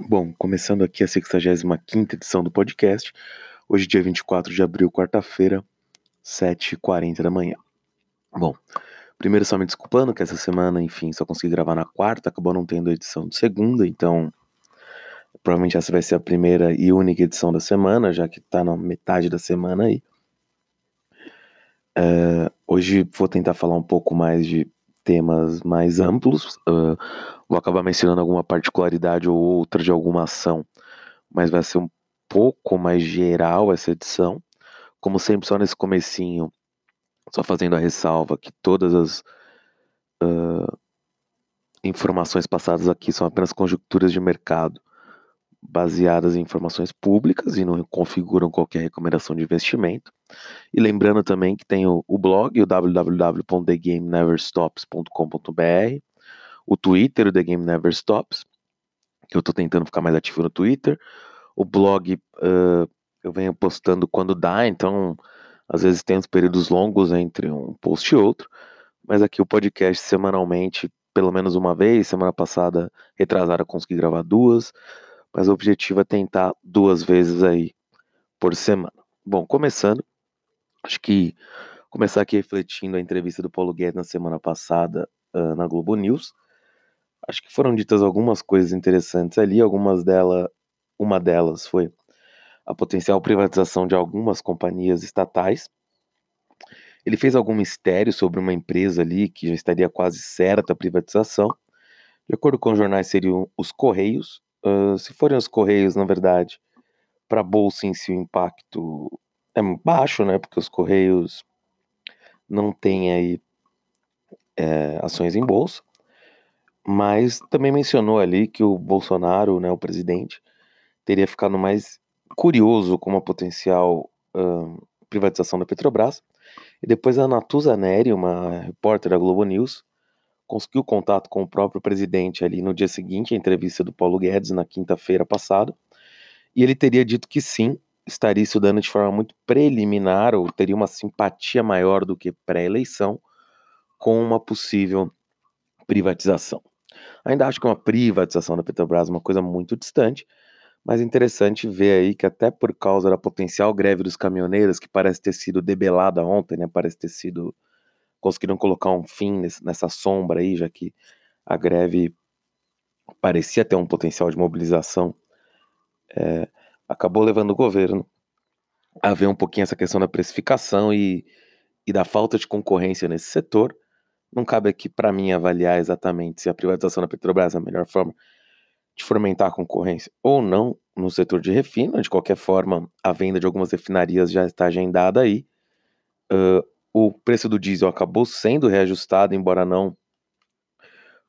Bom, começando aqui a 65 edição do podcast, hoje dia 24 de abril, quarta-feira, 7h40 da manhã. Bom, primeiro só me desculpando que essa semana, enfim, só consegui gravar na quarta, acabou não tendo edição de segunda, então provavelmente essa vai ser a primeira e única edição da semana, já que tá na metade da semana aí. É, hoje vou tentar falar um pouco mais de temas mais amplos. Uh, vou acabar mencionando alguma particularidade ou outra de alguma ação, mas vai ser um pouco mais geral essa edição. Como sempre, só nesse comecinho, só fazendo a ressalva que todas as uh, informações passadas aqui são apenas conjecturas de mercado baseadas em informações públicas e não configuram qualquer recomendação de investimento. E lembrando também que tem o, o blog, o www.thegameneverstops.com.br, o Twitter, o The Game Never Stops, que eu estou tentando ficar mais ativo no Twitter, o blog uh, eu venho postando quando dá, então às vezes tem uns períodos longos entre um post e outro, mas aqui o podcast semanalmente, pelo menos uma vez, semana passada, retrasada, consegui gravar duas, mas o objetivo é tentar duas vezes aí por semana. Bom, começando, acho que começar aqui refletindo a entrevista do Paulo Guedes na semana passada uh, na Globo News. Acho que foram ditas algumas coisas interessantes ali, algumas delas, uma delas foi a potencial privatização de algumas companhias estatais. Ele fez algum mistério sobre uma empresa ali que já estaria quase certa a privatização. De acordo com os jornais, seriam os Correios, Uh, se forem os Correios, na verdade, para a Bolsa em si o impacto é baixo, né? Porque os Correios não têm aí é, ações em bolsa. Mas também mencionou ali que o Bolsonaro, né, o presidente, teria ficado mais curioso com uma potencial uh, privatização da Petrobras. E depois a Natuza Neri, uma repórter da Globo News, conseguiu contato com o próprio presidente ali no dia seguinte, a entrevista do Paulo Guedes na quinta-feira passada, e ele teria dito que sim, estaria estudando de forma muito preliminar ou teria uma simpatia maior do que pré-eleição com uma possível privatização. Ainda acho que uma privatização da Petrobras é uma coisa muito distante, mas interessante ver aí que até por causa da potencial greve dos caminhoneiros, que parece ter sido debelada ontem, né, parece ter sido conseguiram colocar um fim nessa sombra aí, já que a greve parecia ter um potencial de mobilização, é, acabou levando o governo a ver um pouquinho essa questão da precificação e, e da falta de concorrência nesse setor. Não cabe aqui para mim avaliar exatamente se a privatização da Petrobras é a melhor forma de fomentar a concorrência ou não no setor de refino. De qualquer forma, a venda de algumas refinarias já está agendada aí. Uh, o preço do diesel acabou sendo reajustado, embora não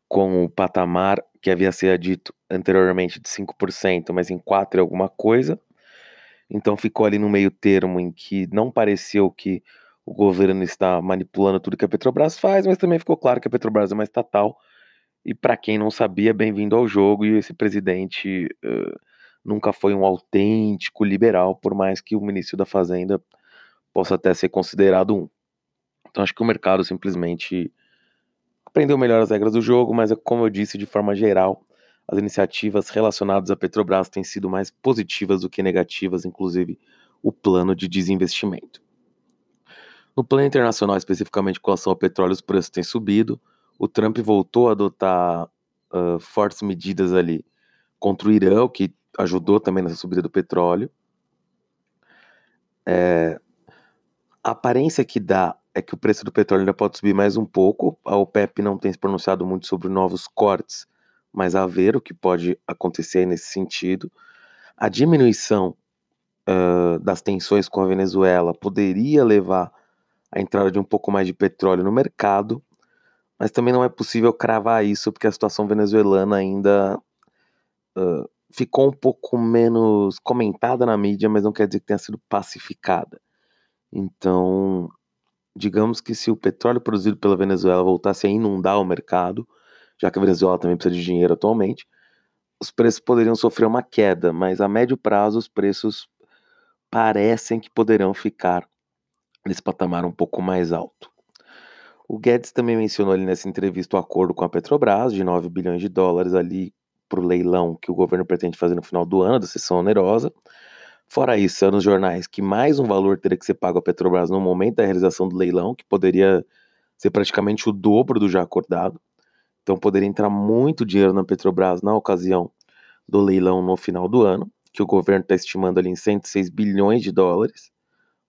com o patamar que havia sido dito anteriormente de 5%, mas em 4% e alguma coisa. Então ficou ali no meio termo em que não pareceu que o governo está manipulando tudo que a Petrobras faz, mas também ficou claro que a Petrobras é uma estatal. E para quem não sabia, bem-vindo ao jogo. E esse presidente uh, nunca foi um autêntico liberal, por mais que o ministro da Fazenda possa até ser considerado um. Então acho que o mercado simplesmente aprendeu melhor as regras do jogo, mas é como eu disse, de forma geral, as iniciativas relacionadas à Petrobras têm sido mais positivas do que negativas, inclusive o plano de desinvestimento. No plano internacional, especificamente com relação ao petróleo, os preços têm subido. O Trump voltou a adotar uh, fortes medidas ali contra o Irã, o que ajudou também nessa subida do petróleo. É, a aparência que dá é que o preço do petróleo ainda pode subir mais um pouco. A OPEP não tem se pronunciado muito sobre novos cortes, mas a ver o que pode acontecer nesse sentido. A diminuição uh, das tensões com a Venezuela poderia levar à entrada de um pouco mais de petróleo no mercado, mas também não é possível cravar isso porque a situação venezuelana ainda uh, ficou um pouco menos comentada na mídia, mas não quer dizer que tenha sido pacificada. Então, digamos que se o petróleo produzido pela Venezuela voltasse a inundar o mercado, já que a Venezuela também precisa de dinheiro atualmente, os preços poderiam sofrer uma queda, mas a médio prazo os preços parecem que poderão ficar nesse patamar um pouco mais alto. O Guedes também mencionou ali nessa entrevista o acordo com a Petrobras de 9 bilhões de dólares ali para o leilão que o governo pretende fazer no final do ano, da sessão onerosa. Fora isso, são nos jornais que mais um valor teria que ser pago à Petrobras no momento da realização do leilão, que poderia ser praticamente o dobro do já acordado. Então poderia entrar muito dinheiro na Petrobras na ocasião do leilão no final do ano, que o governo está estimando ali em 106 bilhões de dólares,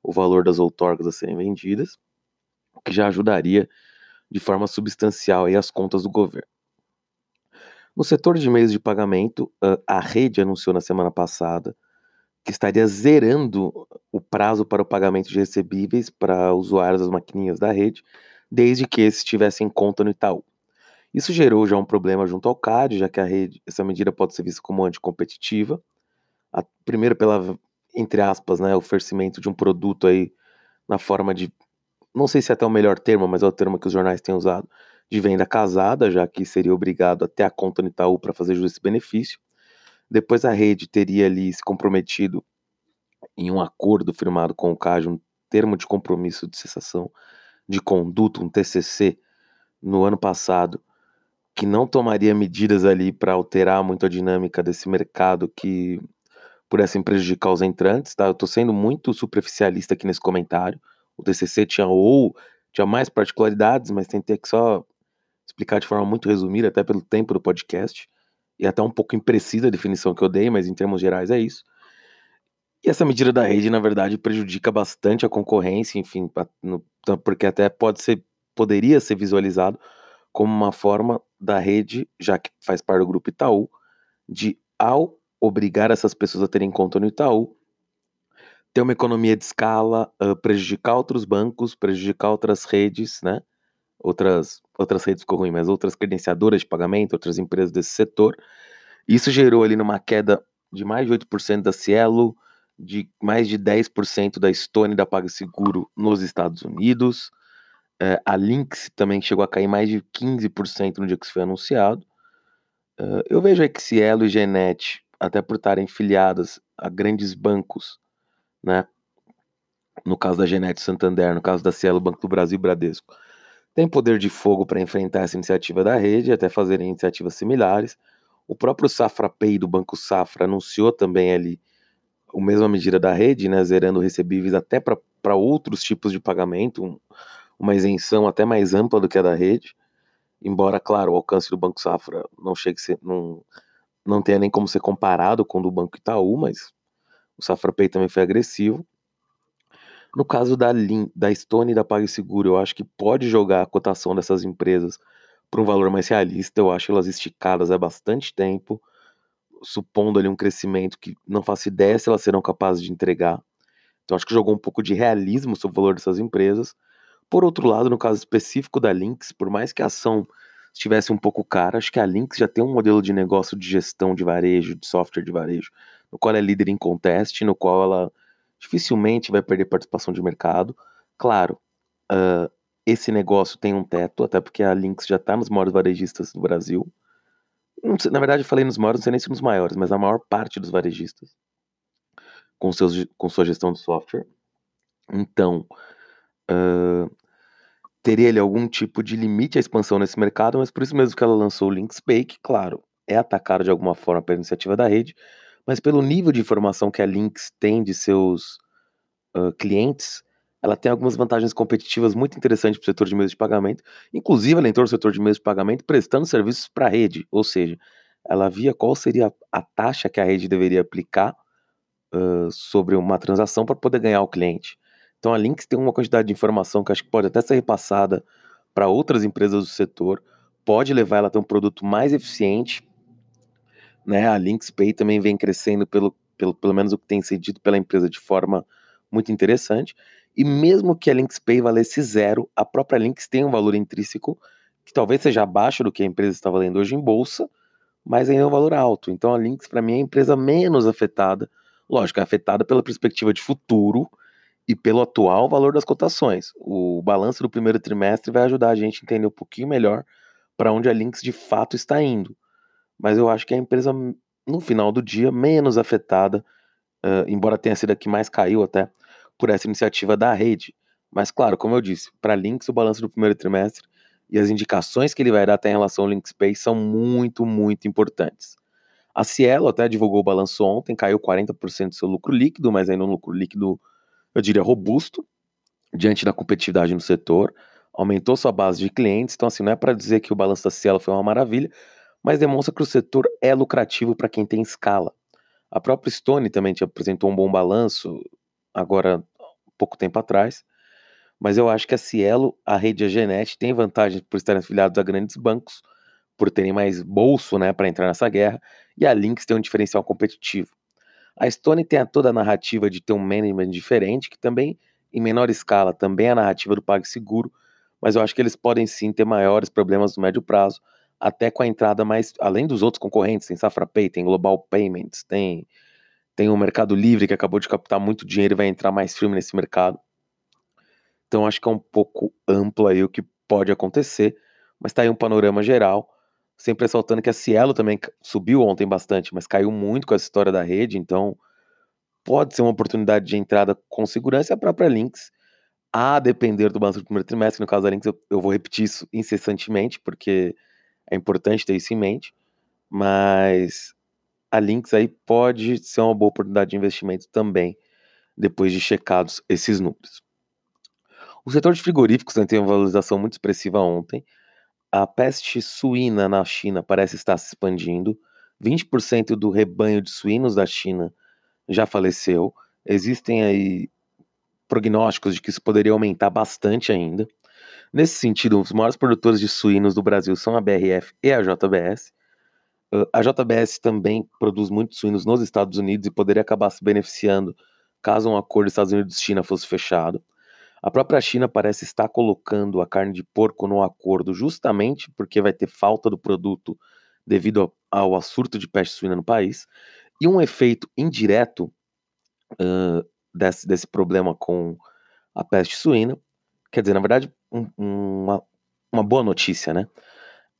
o valor das outorgas a serem vendidas, o que já ajudaria de forma substancial aí as contas do governo. No setor de meios de pagamento, a rede anunciou na semana passada que estaria zerando o prazo para o pagamento de recebíveis para usuários das maquininhas da rede, desde que esses tivessem conta no Itaú. Isso gerou já um problema junto ao CAD, já que a rede, essa medida pode ser vista como anticompetitiva. A, primeiro pela, entre aspas, né, oferecimento de um produto aí na forma de, não sei se é até o melhor termo, mas é o termo que os jornais têm usado, de venda casada, já que seria obrigado a ter a conta no Itaú para fazer esse benefício. Depois a rede teria ali se comprometido em um acordo firmado com o CAD, um termo de compromisso de cessação de conduta, um TCC, no ano passado, que não tomaria medidas ali para alterar muito a dinâmica desse mercado que pudessem prejudicar os entrantes, tá? Eu estou sendo muito superficialista aqui nesse comentário. O TCC tinha ou tinha mais particularidades, mas tentei que só explicar de forma muito resumida, até pelo tempo do podcast, e até um pouco imprecisa a definição que eu dei, mas em termos gerais é isso. E essa medida da rede, na verdade, prejudica bastante a concorrência, enfim, porque até pode ser, poderia ser visualizado como uma forma da rede, já que faz parte do grupo Itaú, de ao obrigar essas pessoas a terem conta no Itaú, ter uma economia de escala, uh, prejudicar outros bancos, prejudicar outras redes, né? Outras, outras redes ficou ruim, mas outras credenciadoras de pagamento, outras empresas desse setor. Isso gerou ali numa queda de mais de 8% da Cielo, de mais de 10% da Stone da PagSeguro nos Estados Unidos. Uh, a Lynx também chegou a cair mais de 15% no dia que isso foi anunciado. Uh, eu vejo aí que Cielo e Genet até por estarem filiadas a grandes bancos, né? No caso da Genet Santander, no caso da Cielo, Banco do Brasil e Bradesco, tem poder de fogo para enfrentar essa iniciativa da rede, até fazerem iniciativas similares. O próprio Safra Pay do Banco Safra anunciou também ali a mesma medida da rede, né, zerando recebíveis até para outros tipos de pagamento, um, uma isenção até mais ampla do que a da rede. Embora, claro, o alcance do Banco Safra não chegue ser, não, não tenha nem como ser comparado com o do Banco Itaú, mas o SafraPay também foi agressivo. No caso da, Lin, da Stone e da PagSeguro, eu acho que pode jogar a cotação dessas empresas para um valor mais realista. Eu acho elas esticadas há bastante tempo, supondo ali um crescimento que não faço ideia se elas serão capazes de entregar. Então acho que jogou um pouco de realismo sobre o valor dessas empresas. Por outro lado, no caso específico da Lynx, por mais que a ação estivesse um pouco cara. Acho que a Lynx já tem um modelo de negócio de gestão de varejo, de software de varejo, no qual é líder em contest, no qual ela dificilmente vai perder participação de mercado. Claro, uh, esse negócio tem um teto, até porque a Lynx já está nos maiores varejistas do Brasil. Sei, na verdade, eu falei nos maiores, não sei nem se nos maiores, mas a maior parte dos varejistas com, seus, com sua gestão de software. Então, uh, teria ele algum tipo de limite à expansão nesse mercado, mas por isso mesmo que ela lançou o Linkspay, que, claro, é atacado de alguma forma pela iniciativa da rede, mas pelo nível de informação que a Lynx tem de seus uh, clientes, ela tem algumas vantagens competitivas muito interessantes para o setor de meios de pagamento. Inclusive, ela entrou no setor de meios de pagamento prestando serviços para a rede, ou seja, ela via qual seria a taxa que a rede deveria aplicar uh, sobre uma transação para poder ganhar o cliente. Então a Lynx tem uma quantidade de informação que acho que pode até ser repassada para outras empresas do setor, pode levar ela a ter um produto mais eficiente. Né? A Lynx Pay também vem crescendo pelo, pelo, pelo menos o que tem sido dito pela empresa de forma muito interessante. E mesmo que a Lynx Pay valesse zero, a própria Lynx tem um valor intrínseco que talvez seja abaixo do que a empresa está valendo hoje em bolsa, mas ainda é um valor alto. Então a Lynx, para mim, é a empresa menos afetada. Lógico, é afetada pela perspectiva de futuro, e pelo atual valor das cotações. O balanço do primeiro trimestre vai ajudar a gente a entender um pouquinho melhor para onde a Lynx de fato está indo. Mas eu acho que é a empresa, no final do dia, menos afetada, uh, embora tenha sido a que mais caiu até, por essa iniciativa da rede. Mas, claro, como eu disse, para Lynx, o balanço do primeiro trimestre e as indicações que ele vai dar até em relação ao Pay são muito, muito importantes. A Cielo até divulgou o balanço ontem, caiu 40% do seu lucro líquido, mas ainda um lucro líquido, eu diria, robusto, diante da competitividade no setor. Aumentou sua base de clientes, então assim, não é para dizer que o balanço da Cielo foi uma maravilha, mas demonstra que o setor é lucrativo para quem tem escala. A própria Stone também te apresentou um bom balanço, agora pouco tempo atrás, mas eu acho que a Cielo, a rede a Genet, tem vantagem por estarem afiliados a grandes bancos, por terem mais bolso né, para entrar nessa guerra, e a Lynx tem um diferencial competitivo. A Stone tem a toda a narrativa de ter um management diferente, que também, em menor escala, também é a narrativa do PagSeguro, mas eu acho que eles podem sim ter maiores problemas no médio prazo, até com a entrada mais, além dos outros concorrentes, tem SafraPay, tem Global Payments, tem, tem o Mercado Livre que acabou de captar muito dinheiro e vai entrar mais firme nesse mercado. Então acho que é um pouco amplo aí o que pode acontecer, mas tá aí um panorama geral, sempre ressaltando que a Cielo também subiu ontem bastante, mas caiu muito com essa história da rede, então pode ser uma oportunidade de entrada com segurança e a própria Lynx, a depender do balanço do primeiro trimestre, no caso da Lynx eu, eu vou repetir isso incessantemente, porque é importante ter isso em mente, mas a Lynx aí pode ser uma boa oportunidade de investimento também, depois de checados esses números. O setor de frigoríficos né, teve uma valorização muito expressiva ontem. A peste suína na China parece estar se expandindo. 20% do rebanho de suínos da China já faleceu. Existem aí prognósticos de que isso poderia aumentar bastante ainda. Nesse sentido, os maiores produtores de suínos do Brasil são a BRF e a JBS. A JBS também produz muitos suínos nos Estados Unidos e poderia acabar se beneficiando caso um acordo Estados Unidos-China fosse fechado. A própria China parece estar colocando a carne de porco no acordo justamente porque vai ter falta do produto devido ao, ao surto de peste suína no país. E um efeito indireto uh, desse, desse problema com a peste suína, quer dizer, na verdade, um, uma, uma boa notícia, né?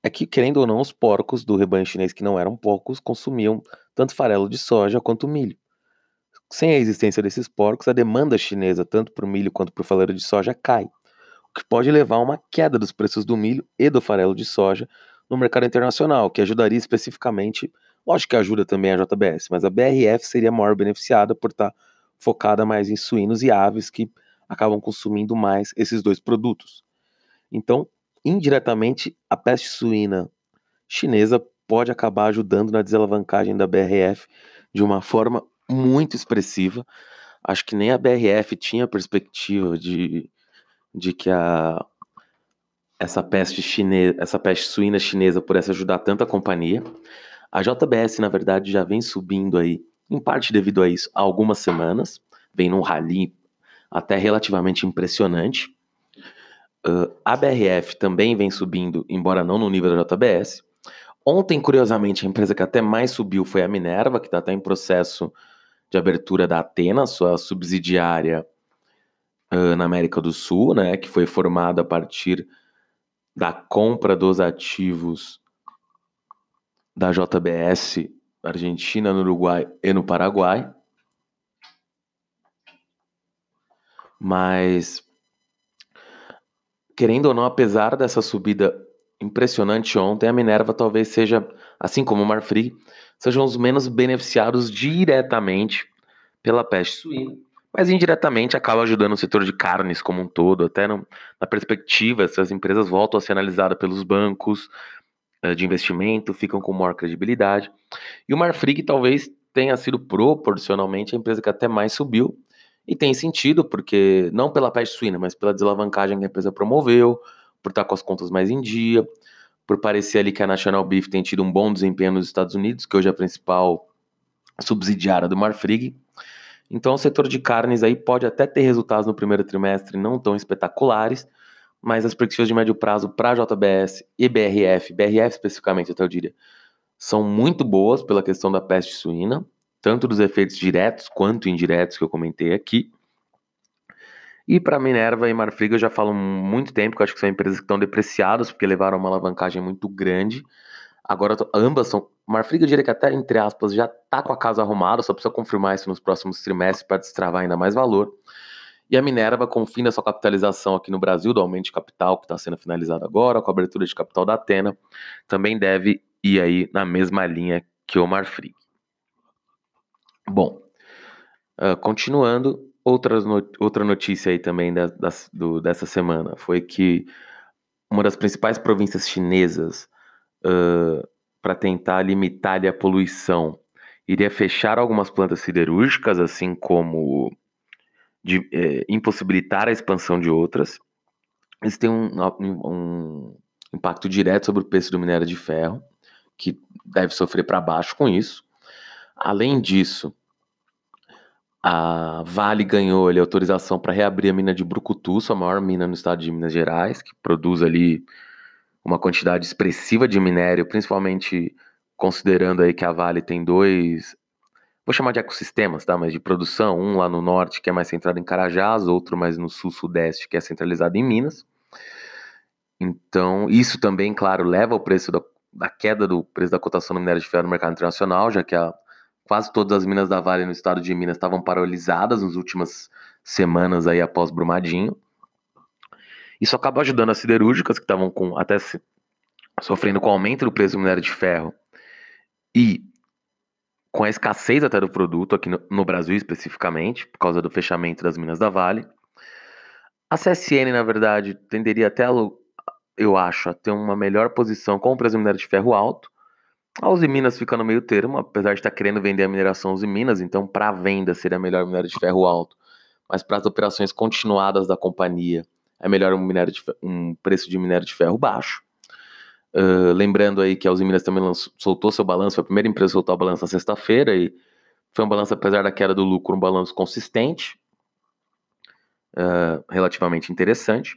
É que, querendo ou não, os porcos do rebanho chinês, que não eram poucos, consumiam tanto farelo de soja quanto milho. Sem a existência desses porcos, a demanda chinesa, tanto o milho quanto o farelo de soja, cai, o que pode levar a uma queda dos preços do milho e do farelo de soja no mercado internacional, que ajudaria especificamente, lógico que ajuda também a JBS, mas a BRF seria a maior beneficiada por estar focada mais em suínos e aves que acabam consumindo mais esses dois produtos. Então, indiretamente, a peste suína chinesa pode acabar ajudando na desalavancagem da BRF de uma forma muito expressiva. Acho que nem a BRF tinha perspectiva de, de que a, essa peste chinesa, essa peste suína chinesa pudesse ajudar tanto a companhia. A JBS, na verdade, já vem subindo aí, em parte devido a isso, há algumas semanas. Vem num rally até relativamente impressionante. Uh, a BRF também vem subindo, embora não no nível da JBS. Ontem, curiosamente, a empresa que até mais subiu foi a Minerva, que está até em processo de abertura da Atena, sua subsidiária uh, na América do Sul, né, que foi formada a partir da compra dos ativos da JBS Argentina, no Uruguai e no Paraguai. Mas, querendo ou não, apesar dessa subida impressionante ontem, a Minerva talvez seja, assim como o Marfrig, sejam os menos beneficiados diretamente pela peste suína, mas indiretamente acaba ajudando o setor de carnes como um todo, até no, na perspectiva, essas empresas voltam a ser analisadas pelos bancos uh, de investimento, ficam com maior credibilidade. E o Marfrig talvez tenha sido proporcionalmente a empresa que até mais subiu, e tem sentido, porque não pela peste suína, mas pela desalavancagem que a empresa promoveu, por estar com as contas mais em dia, por parecer ali que a National Beef tem tido um bom desempenho nos Estados Unidos, que hoje é a principal subsidiária do Marfrig. Então, o setor de carnes aí pode até ter resultados no primeiro trimestre não tão espetaculares, mas as perspectivas de médio prazo para JBS e BRF, BRF especificamente, até eu diria, são muito boas pela questão da peste suína, tanto dos efeitos diretos quanto indiretos que eu comentei aqui. E para Minerva e Marfrig eu já falo muito tempo, que eu acho que são empresas que estão depreciadas, porque levaram uma alavancagem muito grande. Agora, ambas são. Marfrig, eu diria que até, entre aspas, já está com a casa arrumada, só precisa confirmar isso nos próximos trimestres para destravar ainda mais valor. E a Minerva, com o fim da sua capitalização aqui no Brasil, do aumento de capital que está sendo finalizado agora, com a abertura de capital da Atena, também deve ir aí na mesma linha que o Marfrig. Bom, uh, continuando, outras outra notícia aí também da, da, do, dessa semana foi que uma das principais províncias chinesas uh, para tentar limitar a poluição iria fechar algumas plantas siderúrgicas, assim como de, é, impossibilitar a expansão de outras. Isso tem um, um, impacto direto sobre o preço do minério de ferro, que deve sofrer para baixo com isso. Além disso, a Vale ganhou ali, autorização para reabrir a mina de Brucutu, a maior mina no estado de Minas Gerais, que produz ali uma quantidade expressiva de minério, principalmente considerando aí que a Vale tem dois, vou chamar de ecossistemas, tá? Mas de produção, um lá no norte que é mais centrado em Carajás, outro mais no sul-sudeste que é centralizado em Minas. Então, isso também, claro, leva ao preço da, da queda do preço da cotação do minério de ferro no mercado internacional, já que a, quase todas as minas da Vale no estado de Minas estavam paralisadas nas últimas semanas aí após Brumadinho. Isso acaba ajudando as siderúrgicas que estavam com até se, sofrendo com o aumento do preço do minério de ferro e com a escassez até do produto aqui no, no Brasil especificamente, por causa do fechamento das minas da Vale. A CSN, na verdade, tenderia até a, eu acho, a ter uma melhor posição com o preço do minério de ferro alto. A Uzi Minas fica no meio termo, apesar de estar querendo vender a mineração Uzi Minas, então para venda seria melhor o minério de ferro alto. Mas para as operações continuadas da companhia, é melhor um, de, um preço de minério de ferro baixo. Uh, lembrando aí que a Uzi Minas também lançou, soltou seu balanço, foi a primeira empresa a soltar o balanço na sexta-feira e foi um balanço, apesar da queda do lucro, um balanço consistente, uh, relativamente interessante.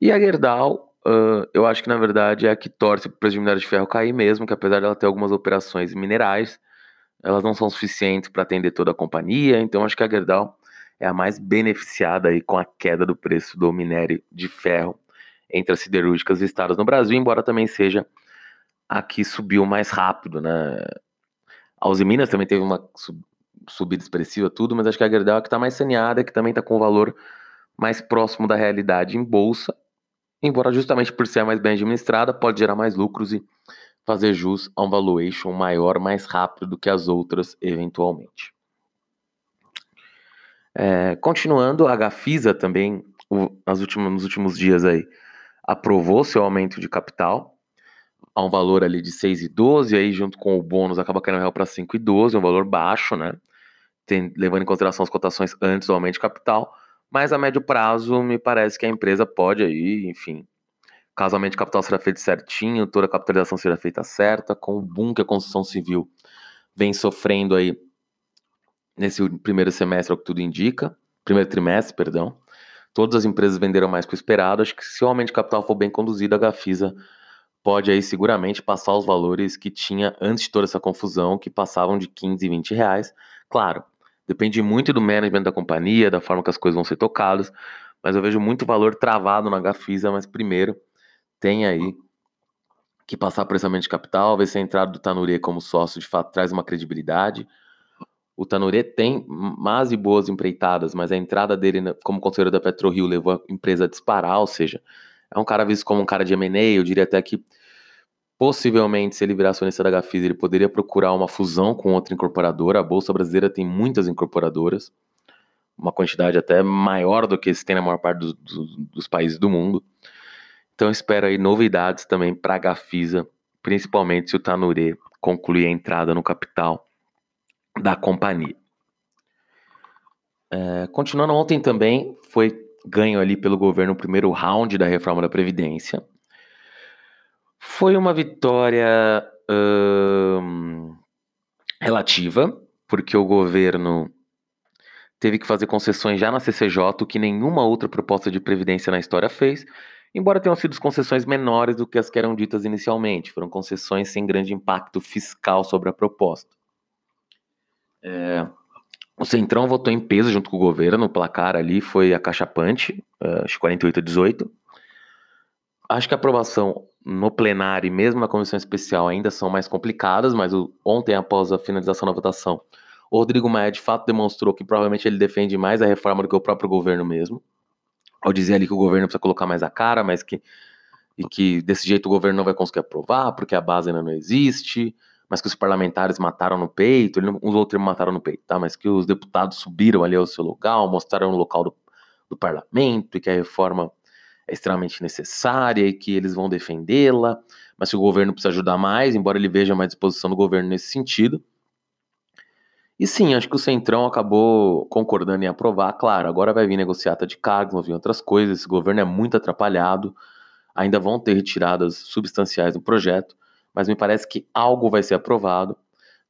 E a Gerdau, uh, eu acho que na verdade é a que torce para o preço de minério de ferro cair mesmo, que apesar dela ter algumas operações minerais, elas não são suficientes para atender toda a companhia, então acho que a Gerdau é a mais beneficiada aí com a queda do preço do minério de ferro entre as siderúrgicas listadas no Brasil, embora também seja a que subiu mais rápido, né? A Uzi Minas também teve uma subida expressiva, tudo, mas acho que a Gerdau é que está mais saneada, que também está com um valor mais próximo da realidade em bolsa, embora justamente por ser mais bem administrada, pode gerar mais lucros e fazer jus a um valuation maior, mais rápido do que as outras, eventualmente. É, continuando, a Gafisa também, o, últimas, nos últimos dias aí, aprovou seu aumento de capital a um valor ali de 6,12, aí junto com o bônus acaba caindo real para 5,12, um valor baixo, né? Tem, levando em consideração as cotações antes do aumento de capital, mas a médio prazo me parece que a empresa pode aí, enfim, caso o capital será feito certinho, toda a capitalização será feita certa, com o boom que a construção civil vem sofrendo aí nesse primeiro semestre, é o que tudo indica, primeiro trimestre, perdão. Todas as empresas venderam mais que o esperado. Acho que se o aumento de capital for bem conduzido, a Gafisa pode aí seguramente passar os valores que tinha antes de toda essa confusão, que passavam de 15 e 20 reais. Claro, depende muito do management da companhia, da forma que as coisas vão ser tocadas, mas eu vejo muito valor travado na Gafisa, mas primeiro tem aí que passar por esse aumento de capital, ver se a entrada do Tanuri como sócio de fato traz uma credibilidade, o Tanure tem más e boas empreitadas, mas a entrada dele como conselheiro da PetroRio levou a empresa a disparar, ou seja, é um cara visto como um cara de M&A, eu diria até que possivelmente se ele virar acionista da Gafisa, ele poderia procurar uma fusão com outra incorporadora, a Bolsa Brasileira tem muitas incorporadoras, uma quantidade até maior do que se tem na maior parte do, do, dos países do mundo, então espero aí novidades também para a Gafisa, principalmente se o Tanure concluir a entrada no capital da companhia. É, continuando ontem também, foi ganho ali pelo governo o primeiro round da reforma da Previdência. Foi uma vitória hum, relativa, porque o governo teve que fazer concessões já na CCJ, o que nenhuma outra proposta de Previdência na história fez, embora tenham sido concessões menores do que as que eram ditas inicialmente. Foram concessões sem grande impacto fiscal sobre a proposta. É, o Centrão votou em peso junto com o governo, o placar ali foi acachapante, uh, acho 48 a 18. Acho que a aprovação no plenário e mesmo na comissão especial ainda são mais complicadas, mas o, ontem, após a finalização da votação, o Rodrigo Maia de fato demonstrou que provavelmente ele defende mais a reforma do que o próprio governo mesmo. Ao dizer ali que o governo precisa colocar mais a cara, mas que, e que desse jeito o governo não vai conseguir aprovar, porque a base ainda não existe, mas que os parlamentares mataram no peito, ele não usou o termo mataram no peito, tá? Mas que os deputados subiram ali ao seu local, mostraram o local do, do parlamento e que a reforma é extremamente necessária e que eles vão defendê-la, mas que o governo precisa ajudar mais, embora ele veja mais disposição do governo nesse sentido. E sim, acho que o Centrão acabou concordando em aprovar. Claro, agora vai vir negociata de cargos, vão vir outras coisas. Esse governo é muito atrapalhado. Ainda vão ter retiradas substanciais do projeto, mas me parece que algo vai ser aprovado.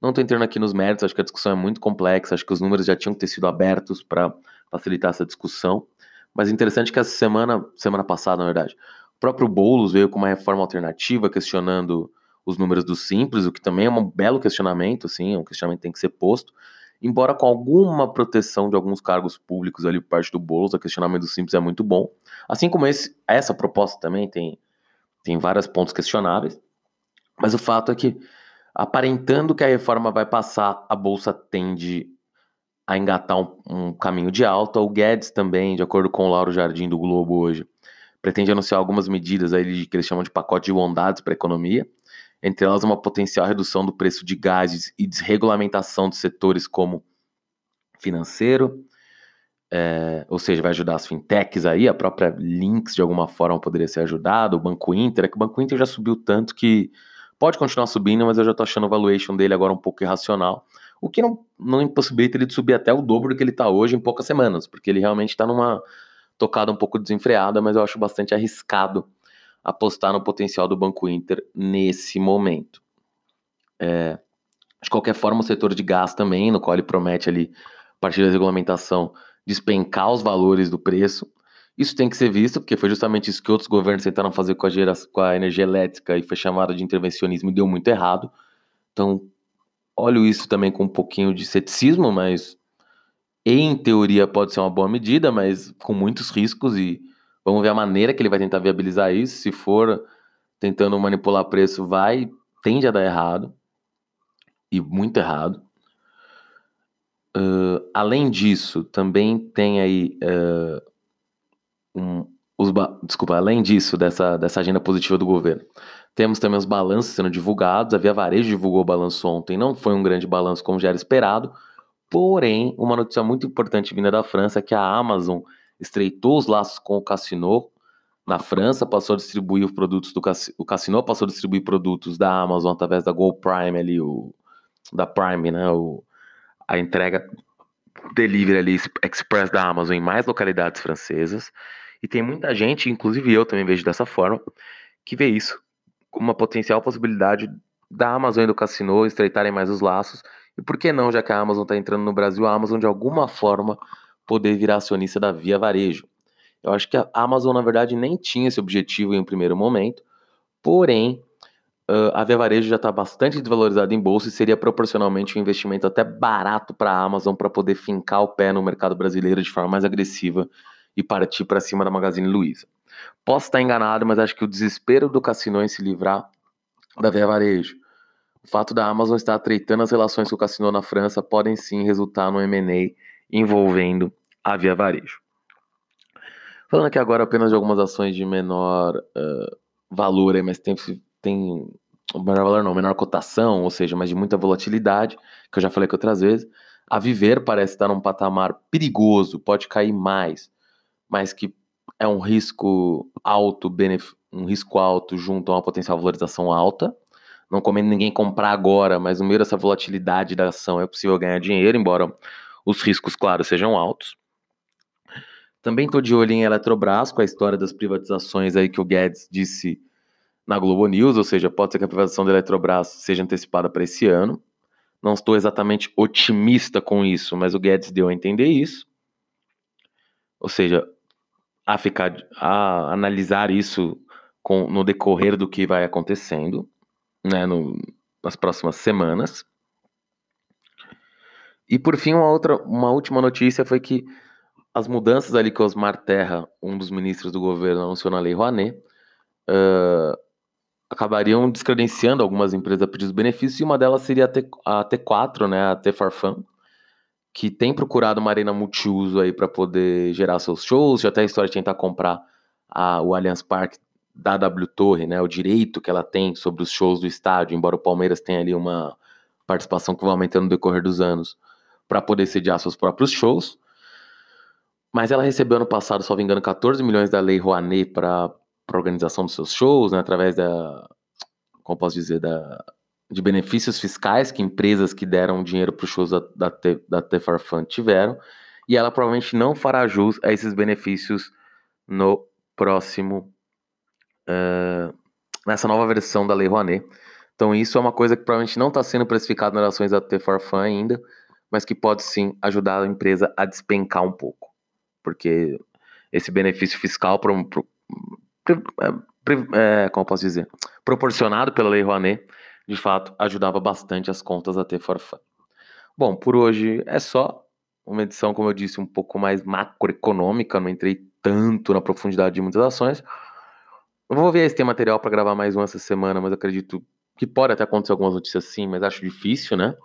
Não estou entrando aqui nos méritos, acho que a discussão é muito complexa, acho que os números já tinham que ter sido abertos para facilitar essa discussão. Mas interessante que essa semana, semana passada, na verdade, o próprio Boulos veio com uma reforma alternativa questionando os números do Simples, o que também é um belo questionamento, assim, é um questionamento que tem que ser posto, embora com alguma proteção de alguns cargos públicos ali por parte do Boulos, o questionamento do Simples é muito bom. Assim como esse, essa proposta também tem, tem vários pontos questionáveis, mas o fato é que, aparentando que a reforma vai passar, a Bolsa tende a engatar um, um caminho de alta. O Guedes também, de acordo com o Lauro Jardim do Globo hoje, pretende anunciar algumas medidas aí que eles chamam de pacote de bondades para a economia, entre elas uma potencial redução do preço de gases e desregulamentação de setores como financeiro, é, ou seja, vai ajudar as fintechs aí, a própria Lynx de alguma forma poderia ser ajudada, o Banco Inter, é que o Banco Inter já subiu tanto que pode continuar subindo, mas eu já tô achando o valuation dele agora um pouco irracional, o que não, não impossibilita ele de subir até o dobro do que ele está hoje em poucas semanas, porque ele realmente está numa tocada um pouco desenfreada, mas eu acho bastante arriscado apostar no potencial do Banco Inter nesse momento. É, de qualquer forma, o setor de gás também, no qual ele promete ali, a partir da regulamentação, despencar os valores do preço. Isso tem que ser visto, porque foi justamente isso que outros governos tentaram fazer com a, com a energia elétrica e foi chamado de intervencionismo e deu muito errado. Então, olho isso também com um pouquinho de ceticismo, mas em teoria pode ser uma boa medida, mas com muitos riscos e Vamos ver a maneira que ele vai tentar viabilizar isso. Se for tentando manipular preço, vai, tende a dar errado. E muito errado. Uh, além disso, também tem aí uh, um, os desculpa, além disso, dessa, dessa agenda positiva do governo, temos também os balanços sendo divulgados. A Via Varejo divulgou o balanço ontem, não foi um grande balanço como já era esperado, porém, uma notícia muito importante vinda da França é que a Amazon estreitou os laços com o Cassino na França, passou a distribuir os produtos do o Cassino passou a distribuir produtos da Amazon através da Go Prime ali, o da Prime, né, o, a entrega delivery ali express da Amazon em mais localidades francesas. E tem muita gente, inclusive eu também vejo dessa forma, que vê isso como uma potencial possibilidade da Amazon e do Cassino estreitarem mais os laços. E por que não, já que a Amazon está entrando no Brasil, a Amazon de alguma forma poder virar acionista da Via Varejo. Eu acho que a Amazon, na verdade, nem tinha esse objetivo em um primeiro momento, porém, a Via Varejo já está bastante desvalorizada em bolsa e seria proporcionalmente um investimento até barato para a Amazon para poder fincar o pé no mercado brasileiro de forma mais agressiva e partir para cima da Magazine Luiza. Posso estar enganado, mas acho que o desespero do Cassino em se livrar da Via Varejo, o fato da Amazon estar atreitando as relações com o Cassino na França podem sim resultar no M&A envolvendo a Via Varejo. Falando aqui agora apenas de algumas ações de menor uh, valor, mas tem, tem menor valor não, menor cotação, ou seja, mas de muita volatilidade, que eu já falei aqui outras vezes. A Viver parece estar num patamar perigoso, pode cair mais, mas que é um risco alto, um risco alto junto a uma potencial valorização alta. Não comendo ninguém comprar agora, mas no meio dessa volatilidade da ação é possível ganhar dinheiro, embora os riscos, claro, sejam altos. Também estou de olho em Eletrobras, com a história das privatizações aí que o Guedes disse na Globo News, ou seja, pode ser que a privatização da Eletrobras seja antecipada para esse ano. Não estou exatamente otimista com isso, mas o Guedes deu a entender isso. Ou seja, a ficar a analisar isso com, no decorrer do que vai acontecendo, né, no, nas próximas semanas. E por fim, uma outra, uma última notícia foi que as mudanças ali que Osmar Terra, um dos ministros do governo, anunciou na Lei Rouanet, uh, acabariam descredenciando algumas empresas a pedir os benefícios, e uma delas seria a, T, a T4, né, a T Farfan, que tem procurado uma arena multiuso aí para poder gerar seus shows, já tem a história de tentar comprar a, o Allianz Parque da W Torre, né, o direito que ela tem sobre os shows do estádio, embora o Palmeiras tenha ali uma participação que vai aumentando no decorrer dos anos para poder sediar seus próprios shows. Mas ela recebeu ano passado, só engano, 14 milhões da Lei Rouanet para organização dos seus shows, né, através da, como posso dizer, da, de benefícios fiscais que empresas que deram dinheiro para os shows da, da, da Tefarfan tiveram, e ela provavelmente não fará jus a esses benefícios no próximo, uh, nessa nova versão da Lei Rouanet. Então isso é uma coisa que provavelmente não está sendo precificado nas ações da Tefarfan ainda, mas que pode sim ajudar a empresa a despencar um pouco, porque esse benefício fiscal pro, pro, pro, é, como posso dizer, proporcionado pela Lei Rouanet, de fato ajudava bastante as contas a ter forfã. Bom, por hoje é só uma edição, como eu disse, um pouco mais macroeconômica, não entrei tanto na profundidade de muitas ações. Eu vou ver se tem material para gravar mais um essa semana, mas acredito que pode até acontecer algumas notícias sim, mas acho difícil, né?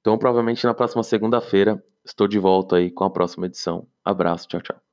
Então, provavelmente na próxima segunda-feira estou de volta aí com a próxima edição. Abraço, tchau, tchau.